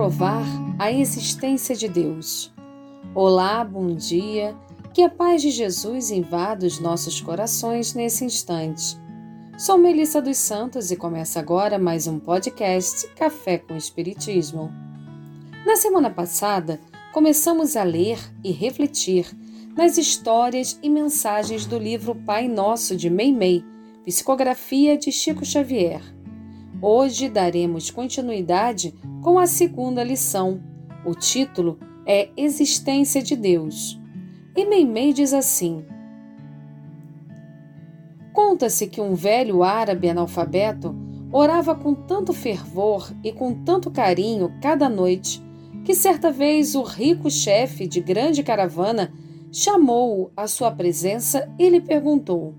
comprovar a existência de Deus. Olá, bom dia. Que a paz de Jesus invada os nossos corações nesse instante. Sou Melissa dos Santos e começa agora mais um podcast Café com Espiritismo. Na semana passada, começamos a ler e refletir nas histórias e mensagens do livro Pai Nosso de Meimei, psicografia de Chico Xavier. Hoje daremos continuidade com a segunda lição. O título é Existência de Deus. E Meimei diz assim: Conta-se que um velho árabe analfabeto orava com tanto fervor e com tanto carinho cada noite que certa vez o rico chefe de grande caravana chamou-o à sua presença e lhe perguntou: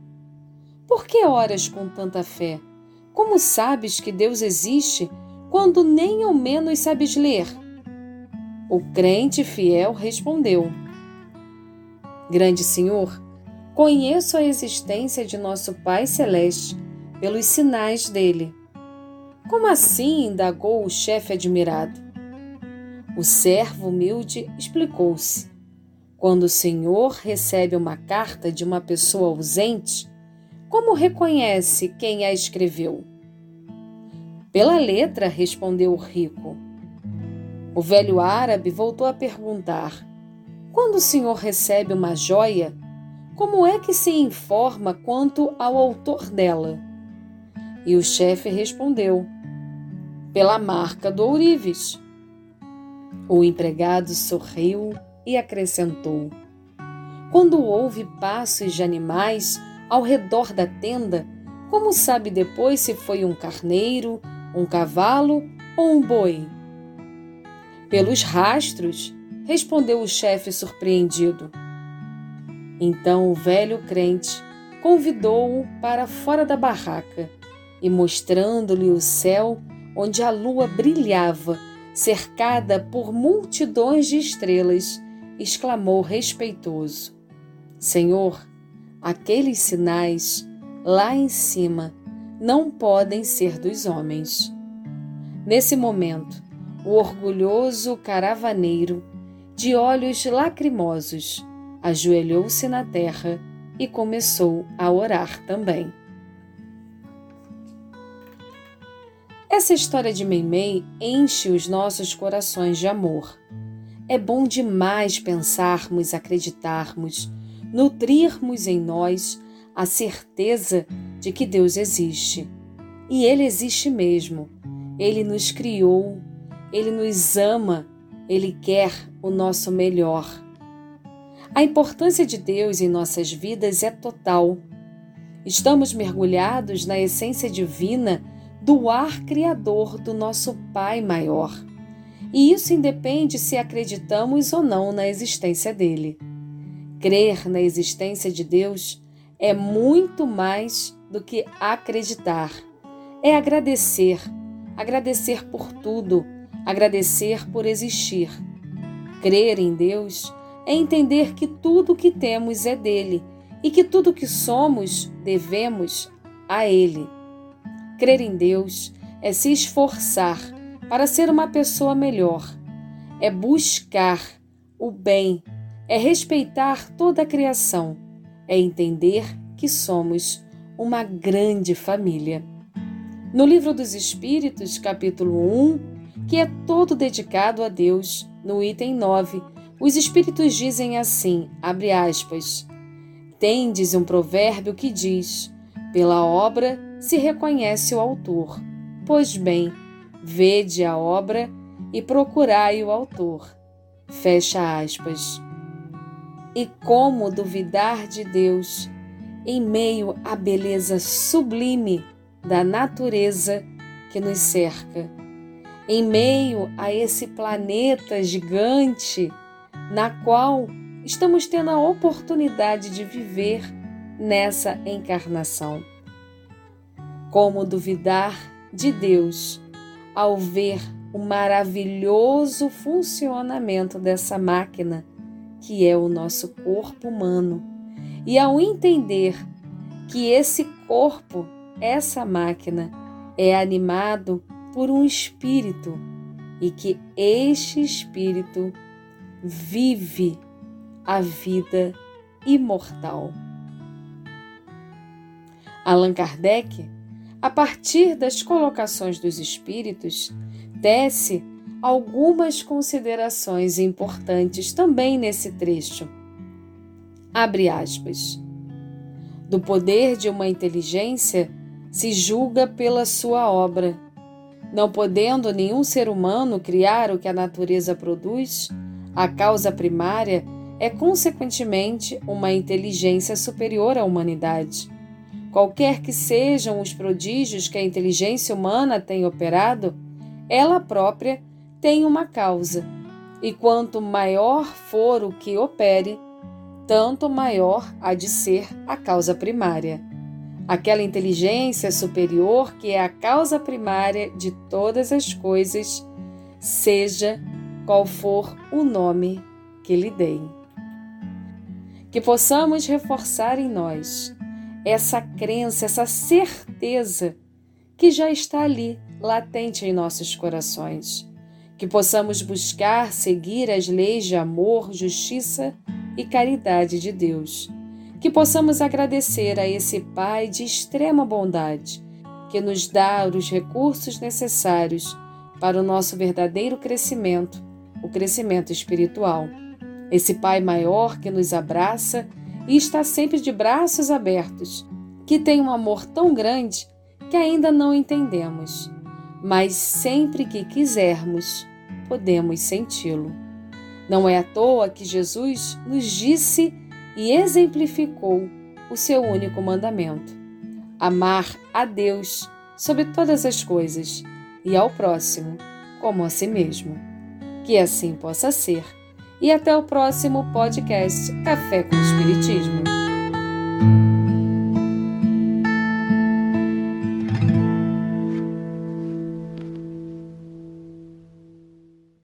Por que oras com tanta fé? Como sabes que Deus existe quando nem ao menos sabes ler? O crente fiel respondeu: Grande Senhor, conheço a existência de nosso Pai Celeste pelos sinais dele. Como assim? indagou o chefe admirado. O servo humilde explicou-se. Quando o Senhor recebe uma carta de uma pessoa ausente, como reconhece quem a escreveu? Pela letra, respondeu o rico. O velho árabe voltou a perguntar: Quando o senhor recebe uma joia, como é que se informa quanto ao autor dela? E o chefe respondeu: Pela marca do ourives. O empregado sorriu e acrescentou: Quando houve passos de animais, ao redor da tenda, como sabe depois se foi um carneiro, um cavalo ou um boi? Pelos rastros, respondeu o chefe surpreendido. Então o velho crente convidou-o para fora da barraca e, mostrando-lhe o céu onde a lua brilhava, cercada por multidões de estrelas, exclamou respeitoso: Senhor, aqueles sinais lá em cima não podem ser dos homens. Nesse momento, o orgulhoso caravaneiro, de olhos lacrimosos, ajoelhou-se na terra e começou a orar também. Essa história de Meimei enche os nossos corações de amor. É bom demais pensarmos, acreditarmos nutrirmos em nós a certeza de que Deus existe. E Ele existe mesmo. Ele nos criou, Ele nos ama, Ele quer o nosso melhor. A importância de Deus em nossas vidas é total. Estamos mergulhados na essência divina do ar criador do nosso Pai maior. E isso independe se acreditamos ou não na existência dele. Crer na existência de Deus é muito mais do que acreditar. É agradecer, agradecer por tudo, agradecer por existir. Crer em Deus é entender que tudo o que temos é dele e que tudo o que somos devemos a Ele. Crer em Deus é se esforçar para ser uma pessoa melhor, é buscar o bem é respeitar toda a criação, é entender que somos uma grande família. No Livro dos Espíritos, capítulo 1, que é todo dedicado a Deus, no item 9, os Espíritos dizem assim: abre aspas, tendes um provérbio que diz: pela obra se reconhece o autor. Pois bem, vede a obra e procurai o autor. Fecha aspas. E como duvidar de Deus em meio à beleza sublime da natureza que nos cerca, em meio a esse planeta gigante na qual estamos tendo a oportunidade de viver nessa encarnação. Como duvidar de Deus ao ver o maravilhoso funcionamento dessa máquina que é o nosso corpo humano, e ao entender que esse corpo, essa máquina, é animado por um espírito e que este Espírito vive a vida imortal. Allan Kardec, a partir das colocações dos Espíritos, tece algumas considerações importantes também nesse trecho. Abre aspas. Do poder de uma inteligência se julga pela sua obra. Não podendo nenhum ser humano criar o que a natureza produz, a causa primária é, consequentemente, uma inteligência superior à humanidade. Qualquer que sejam os prodígios que a inteligência humana tem operado, ela própria tem uma causa, e quanto maior for o que opere, tanto maior há de ser a causa primária. Aquela inteligência superior que é a causa primária de todas as coisas, seja qual for o nome que lhe deem. Que possamos reforçar em nós essa crença, essa certeza que já está ali, latente em nossos corações que possamos buscar seguir as leis de amor, justiça e caridade de Deus. Que possamos agradecer a esse Pai de extrema bondade, que nos dá os recursos necessários para o nosso verdadeiro crescimento, o crescimento espiritual. Esse Pai maior que nos abraça e está sempre de braços abertos, que tem um amor tão grande que ainda não entendemos, mas sempre que quisermos, podemos senti-lo. Não é à toa que Jesus nos disse e exemplificou o seu único mandamento: amar a Deus sobre todas as coisas e ao próximo como a si mesmo. Que assim possa ser. E até o próximo podcast Café com Espiritismo.